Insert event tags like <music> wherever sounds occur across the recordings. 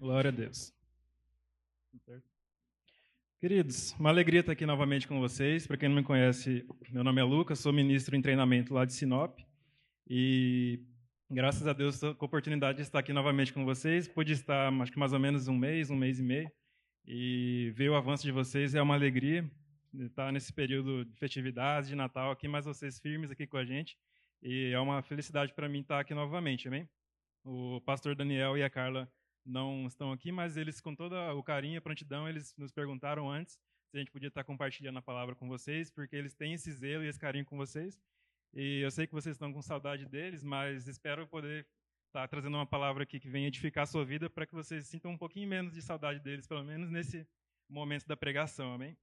Glória a Deus. Queridos, uma alegria estar aqui novamente com vocês. Para quem não me conhece, meu nome é Lucas, sou ministro em treinamento lá de Sinop. E graças a Deus com a oportunidade de estar aqui novamente com vocês. Pude estar, acho que mais ou menos um mês, um mês e meio. E ver o avanço de vocês é uma alegria estar nesse período de festividades, de Natal aqui, mas vocês firmes aqui com a gente. E é uma felicidade para mim estar aqui novamente, amém? O pastor Daniel e a Carla não estão aqui, mas eles, com todo o carinho e a prontidão, eles nos perguntaram antes se a gente podia estar compartilhando a palavra com vocês, porque eles têm esse zelo e esse carinho com vocês. E eu sei que vocês estão com saudade deles, mas espero poder estar trazendo uma palavra aqui que venha edificar a sua vida para que vocês sintam um pouquinho menos de saudade deles, pelo menos nesse momento da pregação, amém?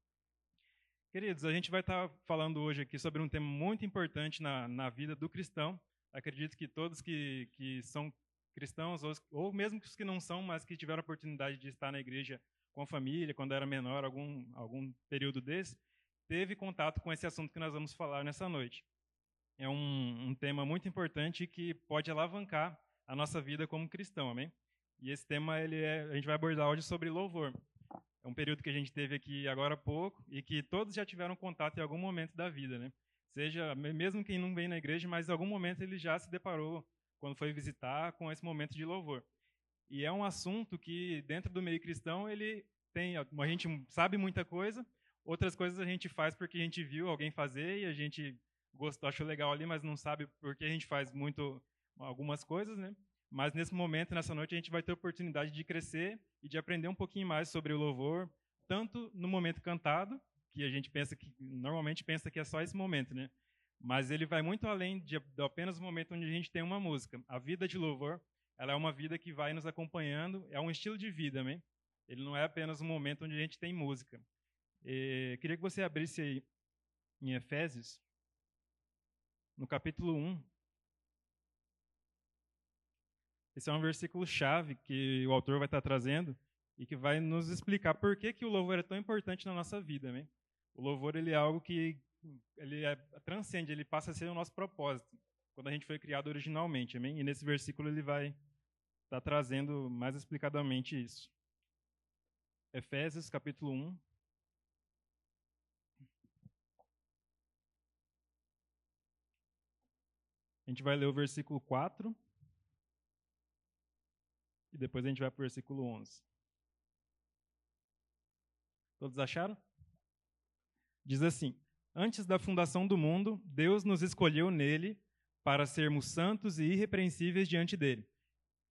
Queridos, a gente vai estar falando hoje aqui sobre um tema muito importante na, na vida do cristão. Acredito que todos que, que são cristãos, ou, ou mesmo os que não são, mas que tiveram a oportunidade de estar na igreja com a família, quando era menor, algum, algum período desse, teve contato com esse assunto que nós vamos falar nessa noite. É um, um tema muito importante que pode alavancar a nossa vida como cristão, amém? E esse tema ele é, a gente vai abordar hoje sobre louvor. É um período que a gente teve aqui agora há pouco e que todos já tiveram contato em algum momento da vida, né? Seja mesmo quem não vem na igreja, mas em algum momento ele já se deparou quando foi visitar com esse momento de louvor. E é um assunto que, dentro do meio cristão, ele tem. A gente sabe muita coisa, outras coisas a gente faz porque a gente viu alguém fazer e a gente gostou, achou legal ali, mas não sabe por que a gente faz muito algumas coisas, né? Mas nesse momento, nessa noite, a gente vai ter a oportunidade de crescer e de aprender um pouquinho mais sobre o louvor, tanto no momento cantado, que a gente pensa que normalmente pensa que é só esse momento, né? Mas ele vai muito além de, de apenas o momento onde a gente tem uma música. A vida de louvor, ela é uma vida que vai nos acompanhando, é um estilo de vida, amém? Ele não é apenas um momento onde a gente tem música. E, queria que você abrisse aí em Efésios, no capítulo 1. Esse é um versículo chave que o autor vai estar trazendo e que vai nos explicar por que, que o louvor é tão importante na nossa vida. Amém? O louvor ele é algo que ele é, transcende, ele passa a ser o nosso propósito, quando a gente foi criado originalmente, amém? E nesse versículo ele vai estar tá trazendo mais explicadamente isso. Efésios, capítulo 1. A gente vai ler o versículo 4 e depois a gente vai para o versículo 11. Todos acharam? Diz assim: Antes da fundação do mundo, Deus nos escolheu nele para sermos santos e irrepreensíveis diante dele.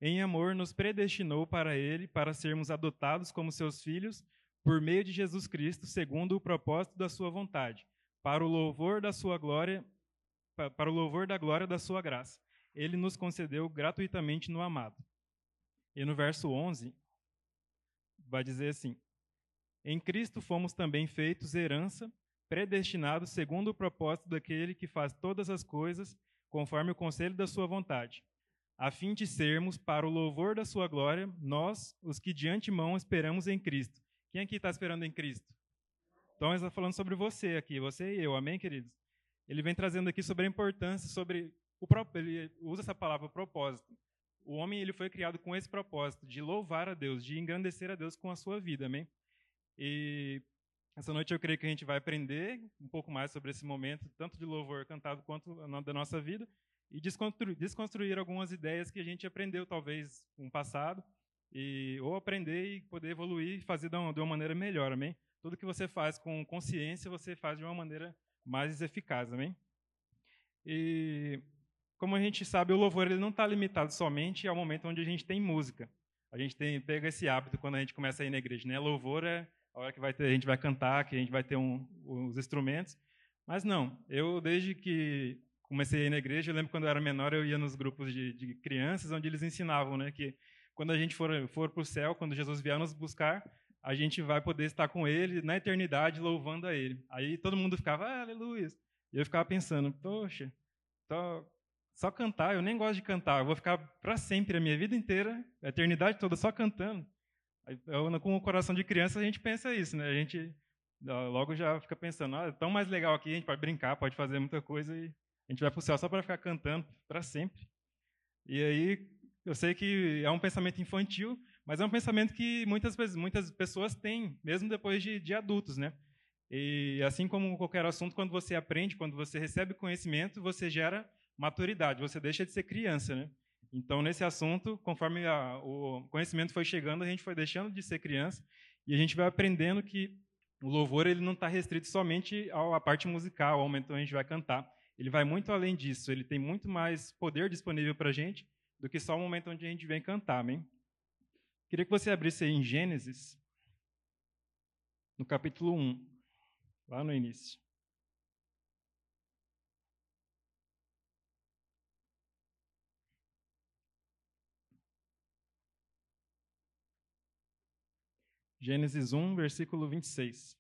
Em amor, nos predestinou para ele, para sermos adotados como seus filhos, por meio de Jesus Cristo, segundo o propósito da sua vontade, para o louvor da sua glória, para o louvor da glória da sua graça. Ele nos concedeu gratuitamente no amado. E no verso 11, vai dizer assim: Em Cristo fomos também feitos herança predestinados segundo o propósito daquele que faz todas as coisas conforme o conselho da sua vontade, a fim de sermos, para o louvor da sua glória, nós, os que de antemão esperamos em Cristo. Quem aqui está esperando em Cristo? Então, ele está falando sobre você aqui, você e eu, amém, queridos? Ele vem trazendo aqui sobre a importância, sobre o ele usa essa palavra propósito. O homem ele foi criado com esse propósito de louvar a Deus, de engrandecer a Deus com a sua vida, amém? E essa noite eu creio que a gente vai aprender um pouco mais sobre esse momento, tanto de louvor cantado quanto da nossa vida, e desconstruir, desconstruir algumas ideias que a gente aprendeu talvez no passado, e, ou aprender e poder evoluir e fazer de uma, de uma maneira melhor, amém? Tudo que você faz com consciência, você faz de uma maneira mais eficaz, amém? E como a gente sabe, o louvor ele não está limitado somente ao momento onde a gente tem música. A gente tem pega esse hábito quando a gente começa a ir na igreja, né? Louvor é a hora que vai ter, a gente vai cantar, que a gente vai ter um, os instrumentos. Mas não, eu desde que comecei a ir na igreja, eu lembro quando eu era menor, eu ia nos grupos de, de crianças, onde eles ensinavam né, que quando a gente for, for para o céu, quando Jesus vier nos buscar, a gente vai poder estar com Ele na eternidade, louvando a Ele. Aí todo mundo ficava, ah, aleluia. E eu ficava pensando, poxa, tô, só cantar, eu nem gosto de cantar, eu vou ficar para sempre, a minha vida inteira, a eternidade toda, só cantando. Com o coração de criança, a gente pensa isso, né? A gente logo já fica pensando, ah, é tão mais legal aqui, a gente pode brincar, pode fazer muita coisa e a gente vai para o céu só para ficar cantando para sempre. E aí, Eu sei que é um pensamento infantil, mas é um pensamento que muitas, muitas pessoas têm, mesmo depois de, de adultos, né? E assim como qualquer assunto, quando você aprende, quando você recebe conhecimento, você gera maturidade, você deixa de ser criança, né? Então, nesse assunto, conforme a, o conhecimento foi chegando, a gente foi deixando de ser criança e a gente vai aprendendo que o louvor ele não está restrito somente à parte musical, ao momento que a gente vai cantar. Ele vai muito além disso. Ele tem muito mais poder disponível para a gente do que só o momento onde a gente vem cantar, amém? Queria que você abrisse aí em Gênesis, no capítulo 1, lá no início. Gênesis 1, versículo 26.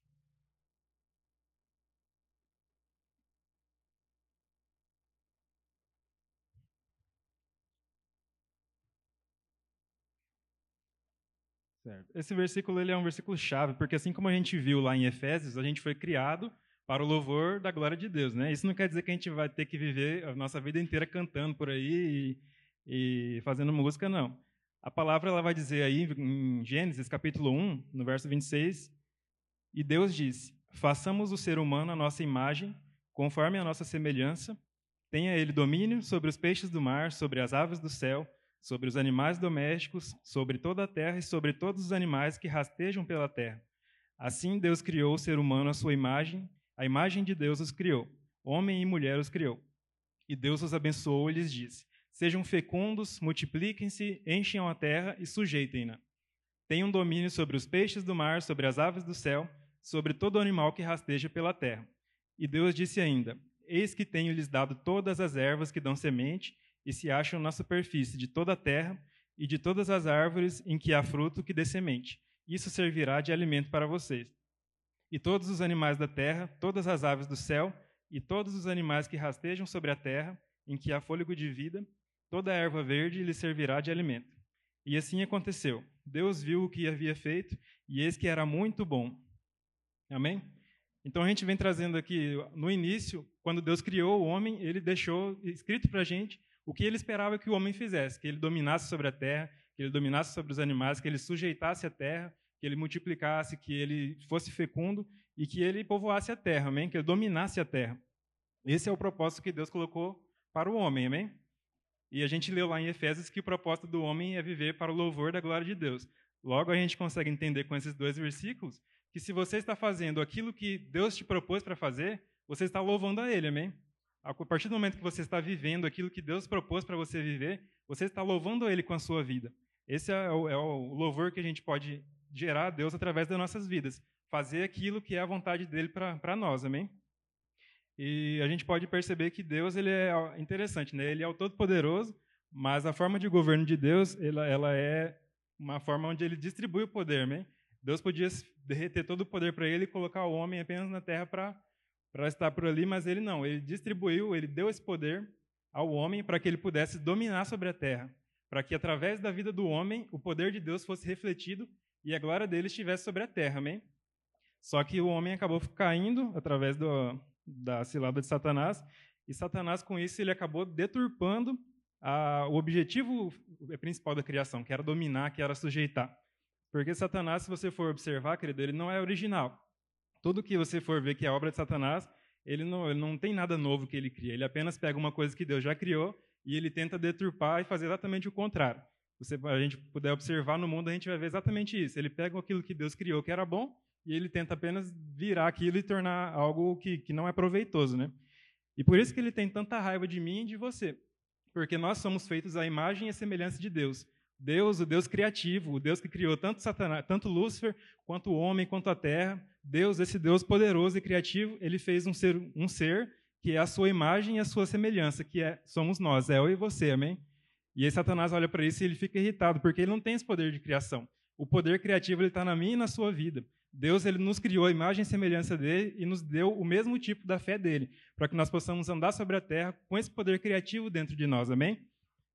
Certo. Esse versículo ele é um versículo chave, porque assim como a gente viu lá em Efésios, a gente foi criado para o louvor da glória de Deus. Né? Isso não quer dizer que a gente vai ter que viver a nossa vida inteira cantando por aí e, e fazendo música, não. A palavra ela vai dizer aí em Gênesis capítulo 1, no verso 26, e Deus disse: Façamos o ser humano a nossa imagem, conforme a nossa semelhança, tenha ele domínio sobre os peixes do mar, sobre as aves do céu, sobre os animais domésticos, sobre toda a terra e sobre todos os animais que rastejam pela terra. Assim Deus criou o ser humano à sua imagem, a imagem de Deus os criou, homem e mulher os criou. E Deus os abençoou e lhes disse: Sejam fecundos, multipliquem-se, encham a terra e sujeitem-na. Tenham domínio sobre os peixes do mar, sobre as aves do céu, sobre todo animal que rasteja pela terra. E Deus disse ainda: Eis que tenho-lhes dado todas as ervas que dão semente e se acham na superfície de toda a terra e de todas as árvores em que há fruto que dê semente. Isso servirá de alimento para vocês. E todos os animais da terra, todas as aves do céu e todos os animais que rastejam sobre a terra, em que há fôlego de vida, toda erva verde lhe servirá de alimento. E assim aconteceu. Deus viu o que havia feito, e eis que era muito bom. Amém? Então a gente vem trazendo aqui, no início, quando Deus criou o homem, ele deixou escrito para a gente o que ele esperava que o homem fizesse: que ele dominasse sobre a terra, que ele dominasse sobre os animais, que ele sujeitasse a terra, que ele multiplicasse, que ele fosse fecundo e que ele povoasse a terra, amém? Que ele dominasse a terra. Esse é o propósito que Deus colocou para o homem, amém? E a gente leu lá em Efésios que o propósito do homem é viver para o louvor da glória de Deus. Logo, a gente consegue entender com esses dois versículos que se você está fazendo aquilo que Deus te propôs para fazer, você está louvando a Ele, amém? A partir do momento que você está vivendo aquilo que Deus propôs para você viver, você está louvando a Ele com a sua vida. Esse é o, é o louvor que a gente pode gerar a Deus através das nossas vidas. Fazer aquilo que é a vontade dele para nós, amém? E a gente pode perceber que Deus ele é interessante, né? Ele é o Todo-Poderoso, mas a forma de governo de Deus ela, ela é uma forma onde ele distribui o poder, amém? Deus podia derreter todo o poder para ele e colocar o homem apenas na terra para para estar por ali, mas ele não. Ele distribuiu, ele deu esse poder ao homem para que ele pudesse dominar sobre a terra, para que através da vida do homem o poder de Deus fosse refletido e a glória dele estivesse sobre a terra, amém? Só que o homem acabou caindo através do, da cilada de Satanás, e Satanás, com isso, ele acabou deturpando a, o objetivo principal da criação, que era dominar, que era sujeitar. Porque Satanás, se você for observar, querido, ele não é original. Tudo que você for ver que é obra de Satanás, ele não, ele não tem nada novo que ele cria. Ele apenas pega uma coisa que Deus já criou e ele tenta deturpar e fazer exatamente o contrário. Se a gente puder observar no mundo, a gente vai ver exatamente isso. Ele pega aquilo que Deus criou que era bom e ele tenta apenas virar aquilo e tornar algo que, que não é proveitoso, né? E por isso que ele tem tanta raiva de mim e de você, porque nós somos feitos à imagem e semelhança de Deus. Deus, o Deus criativo, o Deus que criou tanto Satanás, tanto Lúcifer, quanto o homem, quanto a terra. Deus, esse Deus poderoso e criativo, ele fez um ser, um ser que é a sua imagem e a sua semelhança, que é somos nós, é eu e você, amém? E aí Satanás olha para isso e ele fica irritado, porque ele não tem esse poder de criação. O poder criativo está na minha e na sua vida. Deus ele nos criou a imagem e semelhança dele e nos deu o mesmo tipo da fé dele, para que nós possamos andar sobre a terra com esse poder criativo dentro de nós, amém?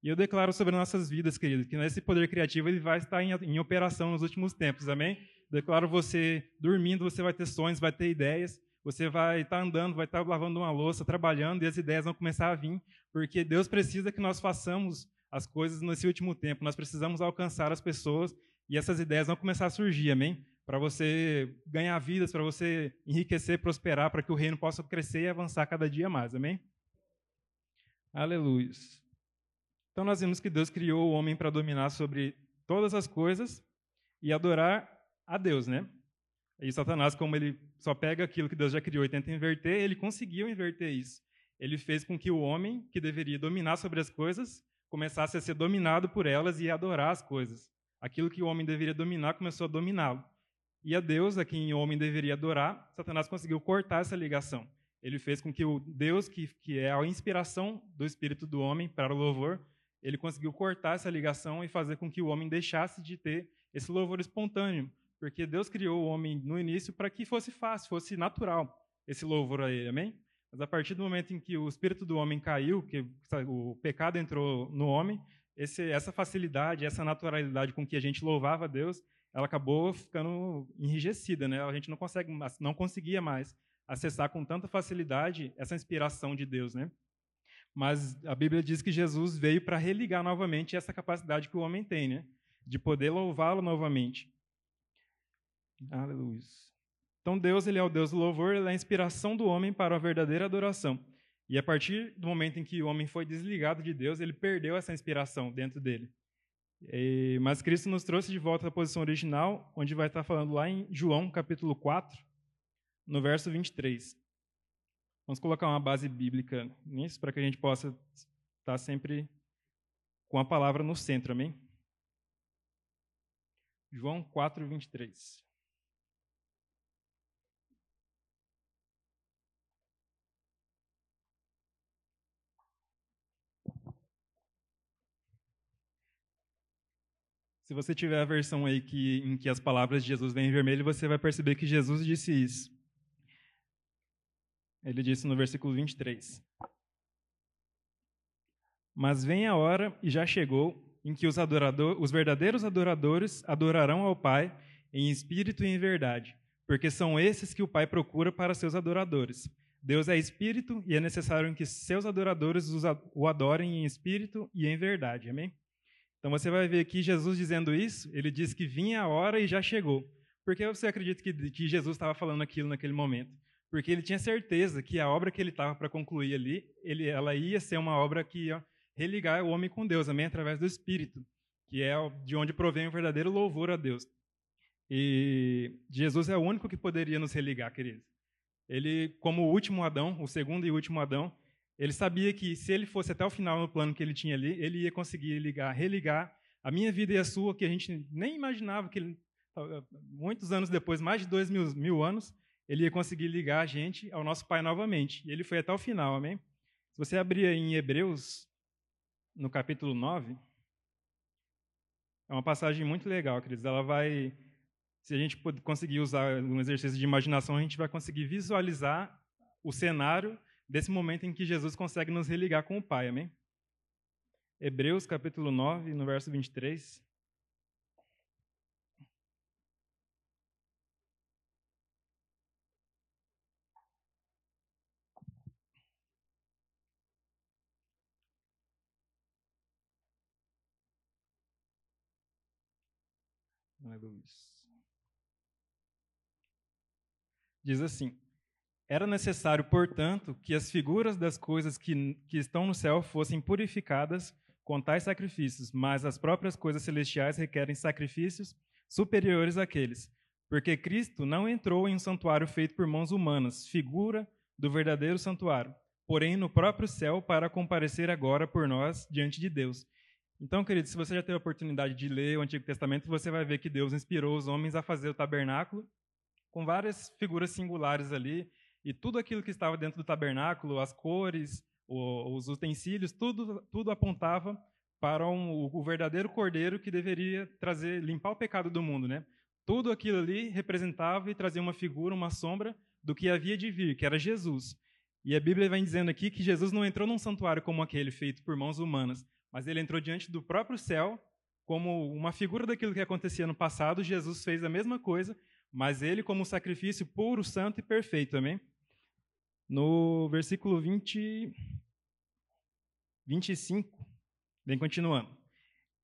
E eu declaro sobre nossas vidas, queridos, que esse poder criativo ele vai estar em, em operação nos últimos tempos, amém? Declaro você dormindo, você vai ter sonhos, vai ter ideias, você vai estar andando, vai estar lavando uma louça, trabalhando, e as ideias vão começar a vir, porque Deus precisa que nós façamos as coisas nesse último tempo. Nós precisamos alcançar as pessoas e essas ideias vão começar a surgir, amém? Para você ganhar vidas, para você enriquecer, prosperar, para que o reino possa crescer e avançar cada dia mais, amém? Aleluia. Então nós vimos que Deus criou o homem para dominar sobre todas as coisas e adorar a Deus, né? E Satanás, como ele só pega aquilo que Deus já criou e tenta inverter, ele conseguiu inverter isso. Ele fez com que o homem, que deveria dominar sobre as coisas, começasse a ser dominado por elas e adorar as coisas. Aquilo que o homem deveria dominar começou a dominá-lo. E a Deus, a quem o homem deveria adorar, Satanás conseguiu cortar essa ligação. Ele fez com que o Deus, que, que é a inspiração do espírito do homem para o louvor, ele conseguiu cortar essa ligação e fazer com que o homem deixasse de ter esse louvor espontâneo, porque Deus criou o homem no início para que fosse fácil, fosse natural esse louvor a ele, amém? Mas a partir do momento em que o espírito do homem caiu, que o pecado entrou no homem, esse, essa facilidade, essa naturalidade com que a gente louvava a Deus, ela acabou ficando enrijecida, né? A gente não consegue, não conseguia mais acessar com tanta facilidade essa inspiração de Deus, né? Mas a Bíblia diz que Jesus veio para religar novamente essa capacidade que o homem tem, né? De poder louvá-lo novamente. Aleluia. Então Deus, ele é o Deus do louvor, ele é a inspiração do homem para a verdadeira adoração. E a partir do momento em que o homem foi desligado de Deus, ele perdeu essa inspiração dentro dele. E, mas Cristo nos trouxe de volta à posição original, onde vai estar falando lá em João, capítulo 4, no verso 23. Vamos colocar uma base bíblica nisso, para que a gente possa estar sempre com a palavra no centro, amém? João 4, 23. Se você tiver a versão aí que, em que as palavras de Jesus vêm em vermelho, você vai perceber que Jesus disse isso. Ele disse no versículo 23. Mas vem a hora, e já chegou, em que os, adorador, os verdadeiros adoradores adorarão ao Pai em espírito e em verdade, porque são esses que o Pai procura para seus adoradores. Deus é espírito e é necessário que seus adoradores o adorem em espírito e em verdade. Amém? Então você vai ver aqui Jesus dizendo isso, ele diz que vinha a hora e já chegou. Por que você acredita que, que Jesus estava falando aquilo naquele momento? Porque ele tinha certeza que a obra que ele estava para concluir ali, ele, ela ia ser uma obra que ia religar o homem com Deus, amém? Através do Espírito, que é de onde provém o verdadeiro louvor a Deus. E Jesus é o único que poderia nos religar, queridos. Ele, como o último Adão, o segundo e último Adão, ele sabia que se ele fosse até o final no plano que ele tinha ali, ele ia conseguir ligar, religar a minha vida e a sua, que a gente nem imaginava que ele, muitos anos depois, mais de dois mil, mil anos, ele ia conseguir ligar a gente ao nosso Pai novamente. E ele foi até o final, amém? Se você abrir em Hebreus, no capítulo 9, é uma passagem muito legal, queridos. Ela vai, se a gente conseguir usar um exercício de imaginação, a gente vai conseguir visualizar o cenário desse momento em que Jesus consegue nos religar com o Pai, amém? Hebreus capítulo 9, no verso 23. Diz assim: era necessário, portanto, que as figuras das coisas que, que estão no céu fossem purificadas com tais sacrifícios, mas as próprias coisas celestiais requerem sacrifícios superiores àqueles. Porque Cristo não entrou em um santuário feito por mãos humanas, figura do verdadeiro santuário, porém no próprio céu para comparecer agora por nós diante de Deus. Então, querido, se você já teve a oportunidade de ler o Antigo Testamento, você vai ver que Deus inspirou os homens a fazer o tabernáculo com várias figuras singulares ali, e tudo aquilo que estava dentro do tabernáculo, as cores, os utensílios, tudo, tudo apontava para um, o verdadeiro cordeiro que deveria trazer, limpar o pecado do mundo, né? Tudo aquilo ali representava e trazia uma figura, uma sombra do que havia de vir, que era Jesus. E a Bíblia vem dizendo aqui que Jesus não entrou num santuário como aquele feito por mãos humanas, mas ele entrou diante do próprio céu, como uma figura daquilo que acontecia no passado. Jesus fez a mesma coisa, mas ele como um sacrifício puro, santo e perfeito, amém? No versículo 20, 25, Bem, continuando.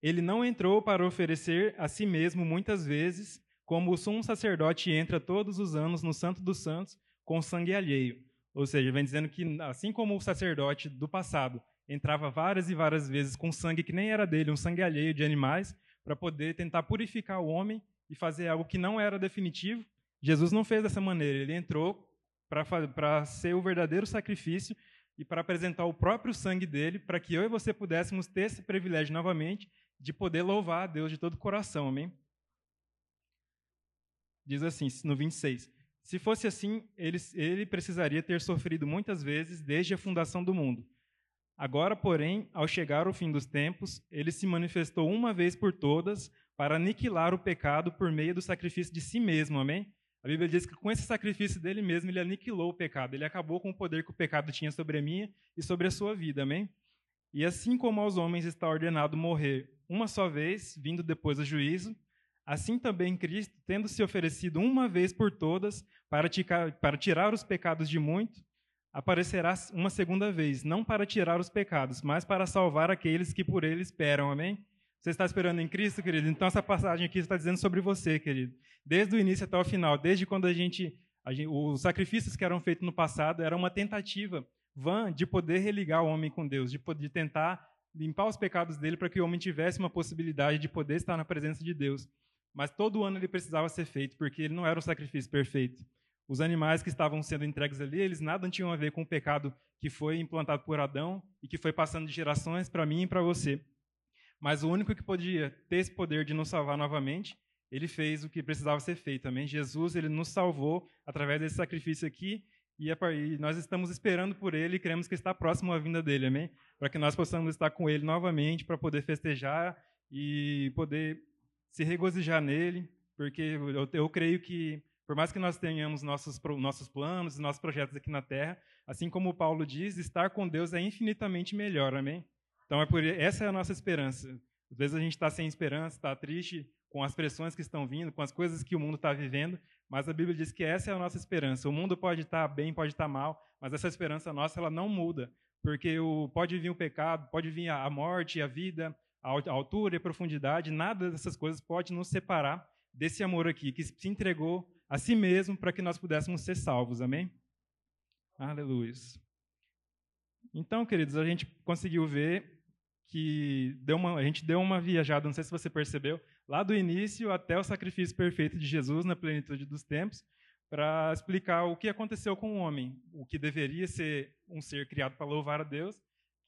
Ele não entrou para oferecer a si mesmo muitas vezes, como o sumo sacerdote entra todos os anos no Santo dos Santos com sangue alheio. Ou seja, vem dizendo que, assim como o sacerdote do passado entrava várias e várias vezes com sangue que nem era dele, um sangue alheio de animais, para poder tentar purificar o homem e fazer algo que não era definitivo, Jesus não fez dessa maneira. Ele entrou para ser o verdadeiro sacrifício e para apresentar o próprio sangue dele, para que eu e você pudéssemos ter esse privilégio novamente de poder louvar a Deus de todo o coração. Amém? Diz assim, no 26. Se fosse assim, ele, ele precisaria ter sofrido muitas vezes desde a fundação do mundo. Agora, porém, ao chegar o fim dos tempos, ele se manifestou uma vez por todas para aniquilar o pecado por meio do sacrifício de si mesmo. Amém? A Bíblia diz que com esse sacrifício dele mesmo, ele aniquilou o pecado. Ele acabou com o poder que o pecado tinha sobre a minha e sobre a sua vida. Amém? E assim como aos homens está ordenado morrer uma só vez, vindo depois do juízo, assim também Cristo, tendo se oferecido uma vez por todas para, para tirar os pecados de muito, aparecerá uma segunda vez, não para tirar os pecados, mas para salvar aqueles que por ele esperam. Amém? Você está esperando em Cristo, querido? Então essa passagem aqui está dizendo sobre você, querido. Desde o início até o final, desde quando a gente, a gente os sacrifícios que eram feitos no passado era uma tentativa vã de poder religar o homem com Deus, de poder tentar limpar os pecados dele para que o homem tivesse uma possibilidade de poder estar na presença de Deus. Mas todo ano ele precisava ser feito, porque ele não era um sacrifício perfeito. Os animais que estavam sendo entregues ali, eles nada tinham a ver com o pecado que foi implantado por Adão e que foi passando de gerações para mim e para você. Mas o único que podia ter esse poder de nos salvar novamente, ele fez o que precisava ser feito. Amém? Jesus, ele nos salvou através desse sacrifício aqui e nós estamos esperando por ele e cremos que está próximo à vinda dele. Amém? Para que nós possamos estar com ele novamente, para poder festejar e poder se regozijar nele, porque eu, eu creio que por mais que nós tenhamos nossos, nossos planos, nossos projetos aqui na Terra, assim como Paulo diz, estar com Deus é infinitamente melhor, amém? Então, é por, essa é a nossa esperança. Às vezes a gente está sem esperança, está triste com as pressões que estão vindo, com as coisas que o mundo está vivendo, mas a Bíblia diz que essa é a nossa esperança. O mundo pode estar tá bem, pode estar tá mal, mas essa esperança nossa ela não muda, porque o, pode vir o pecado, pode vir a, morte, a vida, a altura e a profundidade, nada dessas coisas pode nos separar desse amor aqui, que se entregou a si mesmo para que nós pudéssemos ser salvos. Amém? Aleluia. Então, queridos, a gente conseguiu ver que deu uma, a gente deu uma viajada, não sei se você percebeu, lá do início até o sacrifício perfeito de Jesus na plenitude dos tempos, para explicar o que aconteceu com o homem, o que deveria ser um ser criado para louvar a Deus,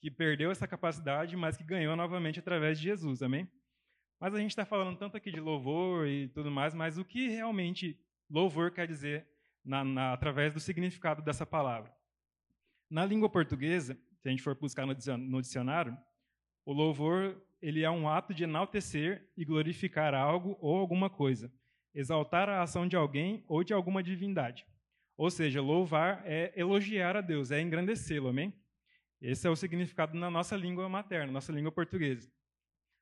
que perdeu essa capacidade, mas que ganhou novamente através de Jesus, amém? Mas a gente está falando tanto aqui de louvor e tudo mais, mas o que realmente louvor quer dizer na, na, através do significado dessa palavra? Na língua portuguesa, se a gente for buscar no dicionário, o louvor ele é um ato de enaltecer e glorificar algo ou alguma coisa, exaltar a ação de alguém ou de alguma divindade. Ou seja, louvar é elogiar a Deus, é engrandecê-lo, amém? Esse é o significado na nossa língua materna, nossa língua portuguesa.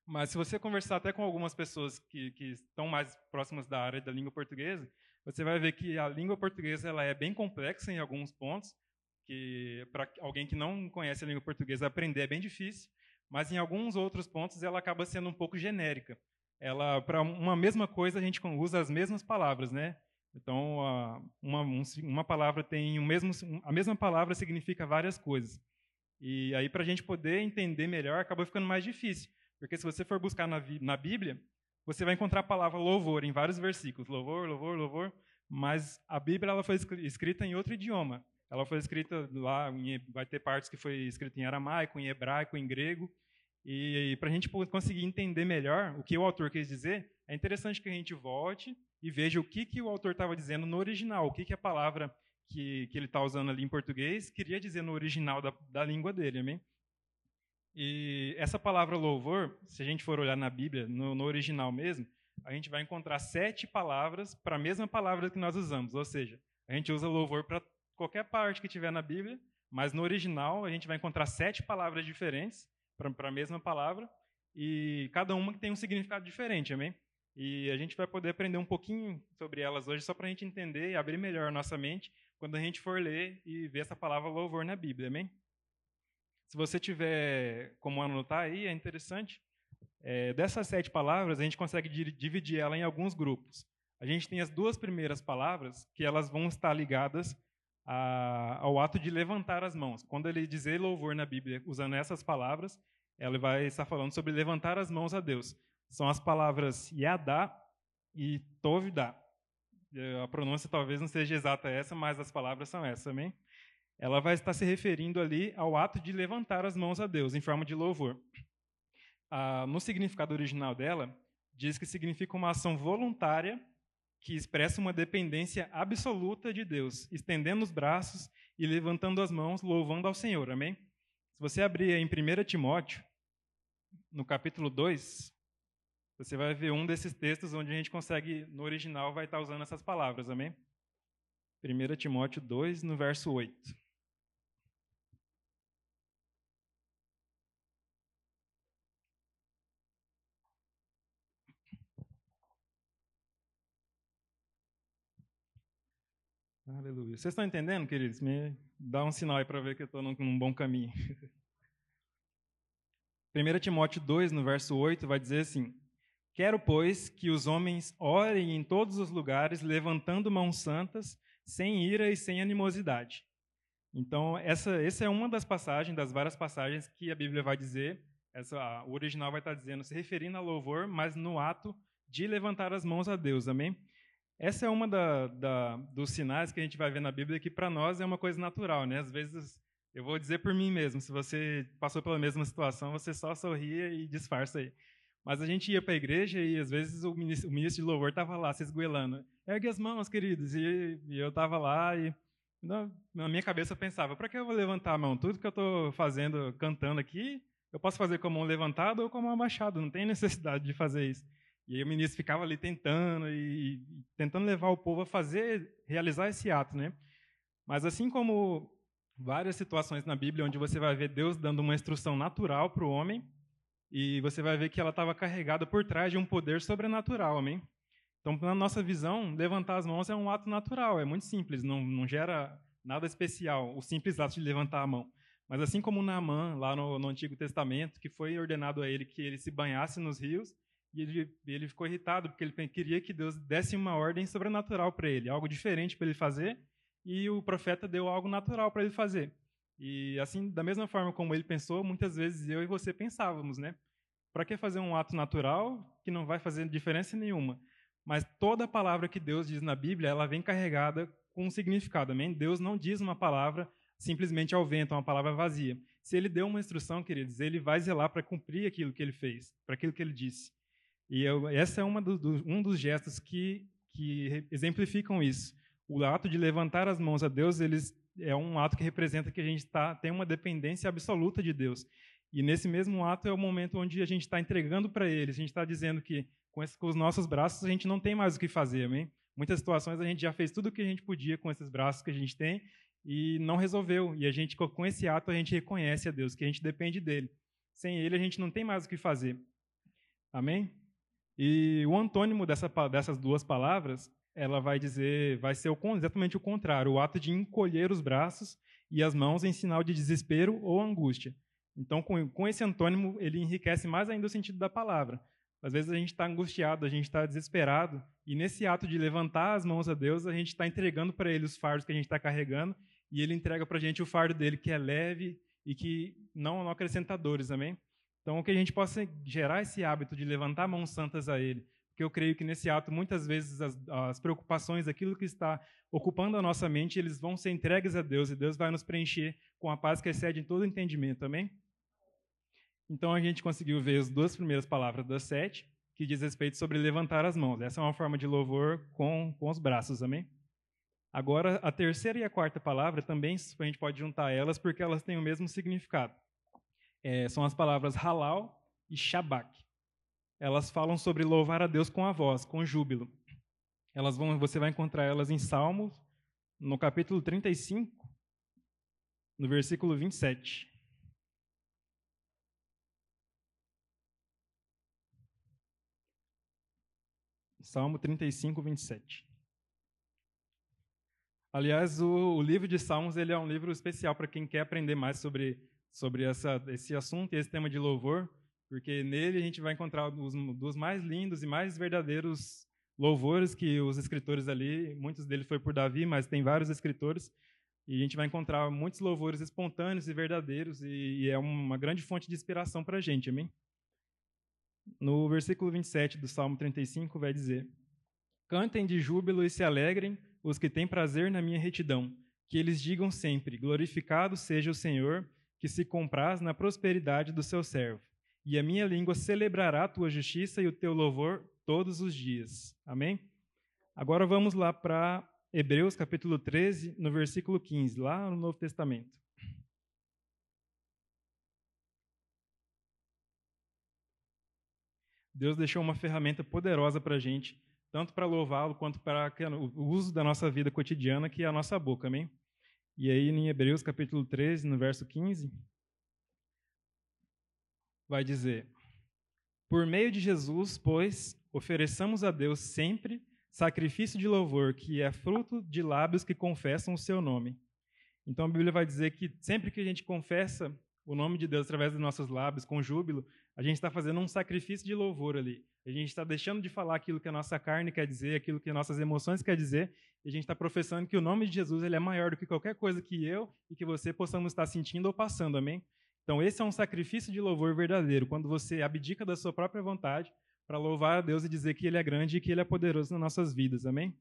Mas se você conversar até com algumas pessoas que, que estão mais próximas da área da língua portuguesa, você vai ver que a língua portuguesa ela é bem complexa em alguns pontos, que para alguém que não conhece a língua portuguesa aprender é bem difícil mas em alguns outros pontos ela acaba sendo um pouco genérica. Ela para uma mesma coisa a gente usa as mesmas palavras, né? Então uma, uma palavra tem o mesmo a mesma palavra significa várias coisas. E aí para a gente poder entender melhor acaba ficando mais difícil, porque se você for buscar na, na Bíblia você vai encontrar a palavra louvor em vários versículos, louvor, louvor, louvor, mas a Bíblia ela foi escrita em outro idioma. Ela foi escrita lá, vai ter partes que foi escrita em aramaico, em hebraico, em grego. E, e para a gente conseguir entender melhor o que o autor quis dizer, é interessante que a gente volte e veja o que, que o autor estava dizendo no original, o que, que a palavra que, que ele está usando ali em português queria dizer no original da, da língua dele, amém? E essa palavra louvor, se a gente for olhar na Bíblia, no, no original mesmo, a gente vai encontrar sete palavras para a mesma palavra que nós usamos, ou seja, a gente usa louvor para qualquer parte que tiver na Bíblia, mas no original a gente vai encontrar sete palavras diferentes para a mesma palavra e cada uma que tem um significado diferente, amém? E a gente vai poder aprender um pouquinho sobre elas hoje só para a gente entender e abrir melhor a nossa mente quando a gente for ler e ver essa palavra louvor na Bíblia, amém? Se você tiver como anotar aí, é interessante. É, dessas sete palavras, a gente consegue dividir ela em alguns grupos. A gente tem as duas primeiras palavras, que elas vão estar ligadas a, ao ato de levantar as mãos. Quando ele dizer louvor na Bíblia usando essas palavras, ele vai estar falando sobre levantar as mãos a Deus. São as palavras Yadá e Tovidá. A pronúncia talvez não seja exata essa, mas as palavras são essas, amém? Ela vai estar se referindo ali ao ato de levantar as mãos a Deus, em forma de louvor. Ah, no significado original dela, diz que significa uma ação voluntária que expressa uma dependência absoluta de Deus, estendendo os braços e levantando as mãos, louvando ao Senhor. Amém? Se você abrir em 1 Timóteo, no capítulo 2, você vai ver um desses textos onde a gente consegue, no original, vai estar usando essas palavras, amém? 1 Timóteo 2, no verso 8. Aleluia. Vocês estão entendendo, queridos? Me dá um sinal aí para ver que eu estou num, bom caminho. <laughs> 1 Timóteo 2, no verso 8, vai dizer assim: Quero, pois, que os homens orem em todos os lugares, levantando mãos santas, sem ira e sem animosidade. Então, essa, essa é uma das passagens, das várias passagens que a Bíblia vai dizer. Essa, o original vai estar dizendo, se referindo a louvor, mas no ato de levantar as mãos a Deus. Amém? Essa é uma da, da, dos sinais que a gente vai ver na Bíblia que para nós é uma coisa natural, né? Às vezes, eu vou dizer por mim mesmo, se você passou pela mesma situação, você só sorria e disfarça aí. Mas a gente ia para a igreja e às vezes o ministro, o ministro de louvor estava lá se esgoelando. Ergue as mãos, queridos. E, e eu estava lá e na, na, minha cabeça eu pensava, para que eu vou levantar a mão? Tudo que eu estou fazendo, cantando aqui, eu posso fazer com a mão levantada ou com a mão abaixada. Não tem necessidade de fazer isso. E aí o ministro ficava ali tentando e, e tentando levar o povo a fazer, realizar esse ato, né? Mas assim como várias situações na Bíblia onde você vai ver Deus dando uma instrução natural para o homem, e você vai ver que ela estava carregada por trás de um poder sobrenatural, amém? Então, na nossa visão, levantar as mãos é um ato natural, é muito simples, não, não gera nada especial, o simples ato de levantar a mão. Mas assim como Naamã, lá no, no Antigo Testamento, que foi ordenado a ele que ele se banhasse nos rios, e ele, ele ficou irritado, porque ele queria que Deus desse uma ordem sobrenatural para ele, algo diferente para ele fazer, e o profeta deu algo natural para ele fazer. E assim, da mesma forma como ele pensou, muitas vezes eu e você pensávamos, né? Para que fazer um ato natural que não vai fazer diferença nenhuma? Mas toda palavra que Deus diz na Bíblia, ela vem carregada com um significado, amém? Deus não diz uma palavra simplesmente ao vento, uma palavra vazia. Se ele deu uma instrução, queridos, ele vai zelar para cumprir aquilo que ele fez, para aquilo que ele disse. E eu, essa é uma do, do, um dos gestos que, que exemplificam isso. O ato de levantar as mãos a Deus, eles é um ato que representa que a gente tá, tem uma dependência absoluta de Deus. E nesse mesmo ato é o momento onde a gente está entregando para Ele, a gente está dizendo que com, esse, com, os nossos braços a gente não tem mais o que fazer, amém? Muitas situações a gente já fez tudo o que a gente podia com esses braços que a gente tem e não resolveu. E a gente, com esse ato, a gente reconhece a Deus, que a gente depende dele. Sem Ele a gente não tem mais o que fazer. Amém? E o antônimo dessa, dessas duas palavras ela vai dizer, vai ser exatamente o contrário, o ato de encolher os braços e as mãos em sinal de desespero ou angústia. Então, com, com esse antônimo, ele enriquece mais ainda o sentido da palavra. Às vezes a gente está angustiado, a gente está desesperado, e nesse ato de levantar as mãos a Deus, a gente está entregando para Ele os fardos que a gente está carregando, e Ele entrega para a gente o fardo dele, que é leve e que não, não acrescenta dores, amém? Então, que a gente possa gerar esse hábito de levantar mãos santas a Ele, porque eu creio que nesse ato, muitas vezes, as, as, preocupações, aquilo que está ocupando a nossa mente, eles vão ser entregues a Deus, e Deus vai nos preencher com a paz que excede todo entendimento, amém? Então, a gente conseguiu ver as duas primeiras palavras das sete, que diz respeito sobre levantar as mãos. Essa é uma forma de louvor com, com os braços, amém? Agora, a terceira e a quarta palavra também a gente pode juntar elas, porque elas têm o mesmo significado. É, são as palavras halal e shabak elas falam sobre louvar a Deus com a voz, com júbilo. Elas vão, você vai encontrar elas em Salmos, no capítulo 35, no versículo 27. Salmo 35, 27. Aliás, o, o, livro de Salmos ele é um livro especial para quem quer aprender mais sobre sobre essa, esse assunto e esse tema de louvor, porque nele a gente vai encontrar os dos mais lindos e mais verdadeiros louvores que os escritores ali, muitos deles foi por Davi, mas tem vários escritores, e a gente vai encontrar muitos louvores espontâneos e verdadeiros, e, e é uma grande fonte de inspiração para a gente, amém? No versículo 27 do Salmo 35 vai dizer: Cantem de júbilo e se alegrem os que têm prazer na minha retidão, que eles digam sempre: Glorificado seja o Senhor, que se compraz na prosperidade do seu servo. E a minha língua celebrará a tua justiça e o teu louvor todos os dias. Amém? Agora vamos lá para Hebreus capítulo 13, no versículo 15, lá no Novo Testamento. Deus deixou uma ferramenta poderosa para a gente, tanto para louvá-lo quanto para o uso da nossa vida cotidiana, que é a nossa boca, amém? E aí, em Hebreus capítulo 13, no verso 15, vai dizer: Por meio de Jesus, pois, ofereçamos a Deus sempre sacrifício de louvor, que é fruto de lábios que confessam o seu nome. Então a Bíblia vai dizer que sempre que a gente confessa o nome de Deus através dos nossos lábios, com júbilo, a gente está fazendo um sacrifício de louvor ali. A gente está deixando de falar aquilo que a nossa carne quer dizer, aquilo que nossas emoções quer dizer, e a gente está professando que o nome de Jesus ele é maior do que qualquer coisa que eu e que você possamos estar sentindo ou passando, amém? Então esse é um sacrifício de louvor verdadeiro, quando você abdica da sua própria vontade para louvar a Deus e dizer que Ele é grande e que Ele é poderoso nas nossas vidas. Amém?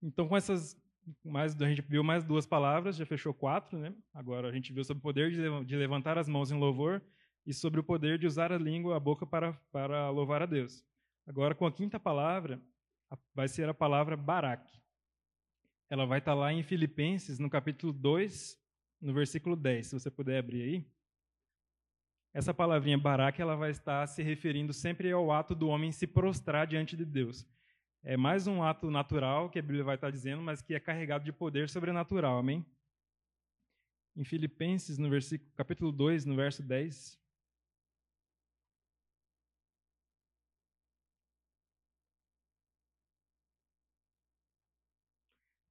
Então, com essas. Mais, a gente viu mais duas palavras, já fechou quatro, né? Agora a gente viu sobre o poder de levantar as mãos em louvor e sobre o poder de usar a língua, a boca para, para louvar a Deus. Agora, com a quinta palavra, vai ser a palavra Barak. Ela vai estar lá em Filipenses, no capítulo 2, no versículo 10, se você puder abrir aí. Essa palavrinha barak ela vai estar se referindo sempre ao ato do homem se prostrar diante de Deus. É mais um ato natural que a Bíblia vai estar dizendo, mas que é carregado de poder sobrenatural. Amém? Em Filipenses, no versículo, capítulo 2, no verso 10.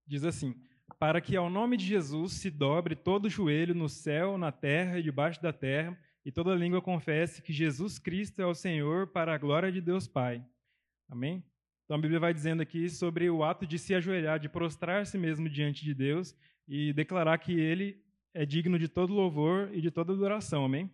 Diz assim: Para que ao nome de Jesus se dobre todo joelho no céu, na terra e debaixo da terra e toda língua confesse que Jesus Cristo é o Senhor para a glória de Deus Pai. Amém? Então a Bíblia vai dizendo aqui sobre o ato de se ajoelhar, de prostrar-se mesmo diante de Deus e declarar que Ele é digno de todo louvor e de toda adoração. Amém?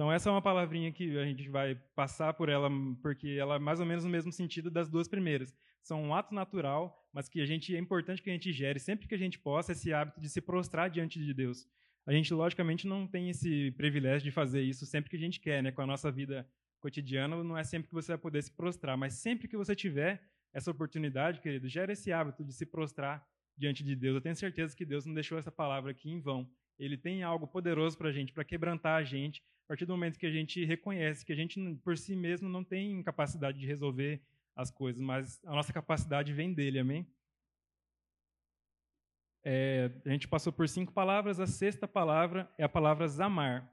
Então essa é uma palavrinha que a gente vai passar por ela, porque ela é mais ou menos no mesmo sentido das duas primeiras. São um ato natural, mas que a gente é importante que a gente gere sempre que a gente possa esse hábito de se prostrar diante de Deus. A gente, logicamente, não tem esse privilégio de fazer isso sempre que a gente quer, né? Com a nossa vida cotidiana, não é sempre que você vai poder se prostrar, mas sempre que você tiver essa oportunidade, querido, gera esse hábito de se prostrar diante de Deus. Eu tenho certeza que Deus não deixou essa palavra aqui em vão. Ele tem algo poderoso para a gente, para quebrantar a gente, a partir do momento que a gente reconhece que a gente, por si mesmo, não tem capacidade de resolver as coisas, mas a nossa capacidade vem dele, amém? É, a gente passou por cinco palavras, a sexta palavra é a palavra zamar.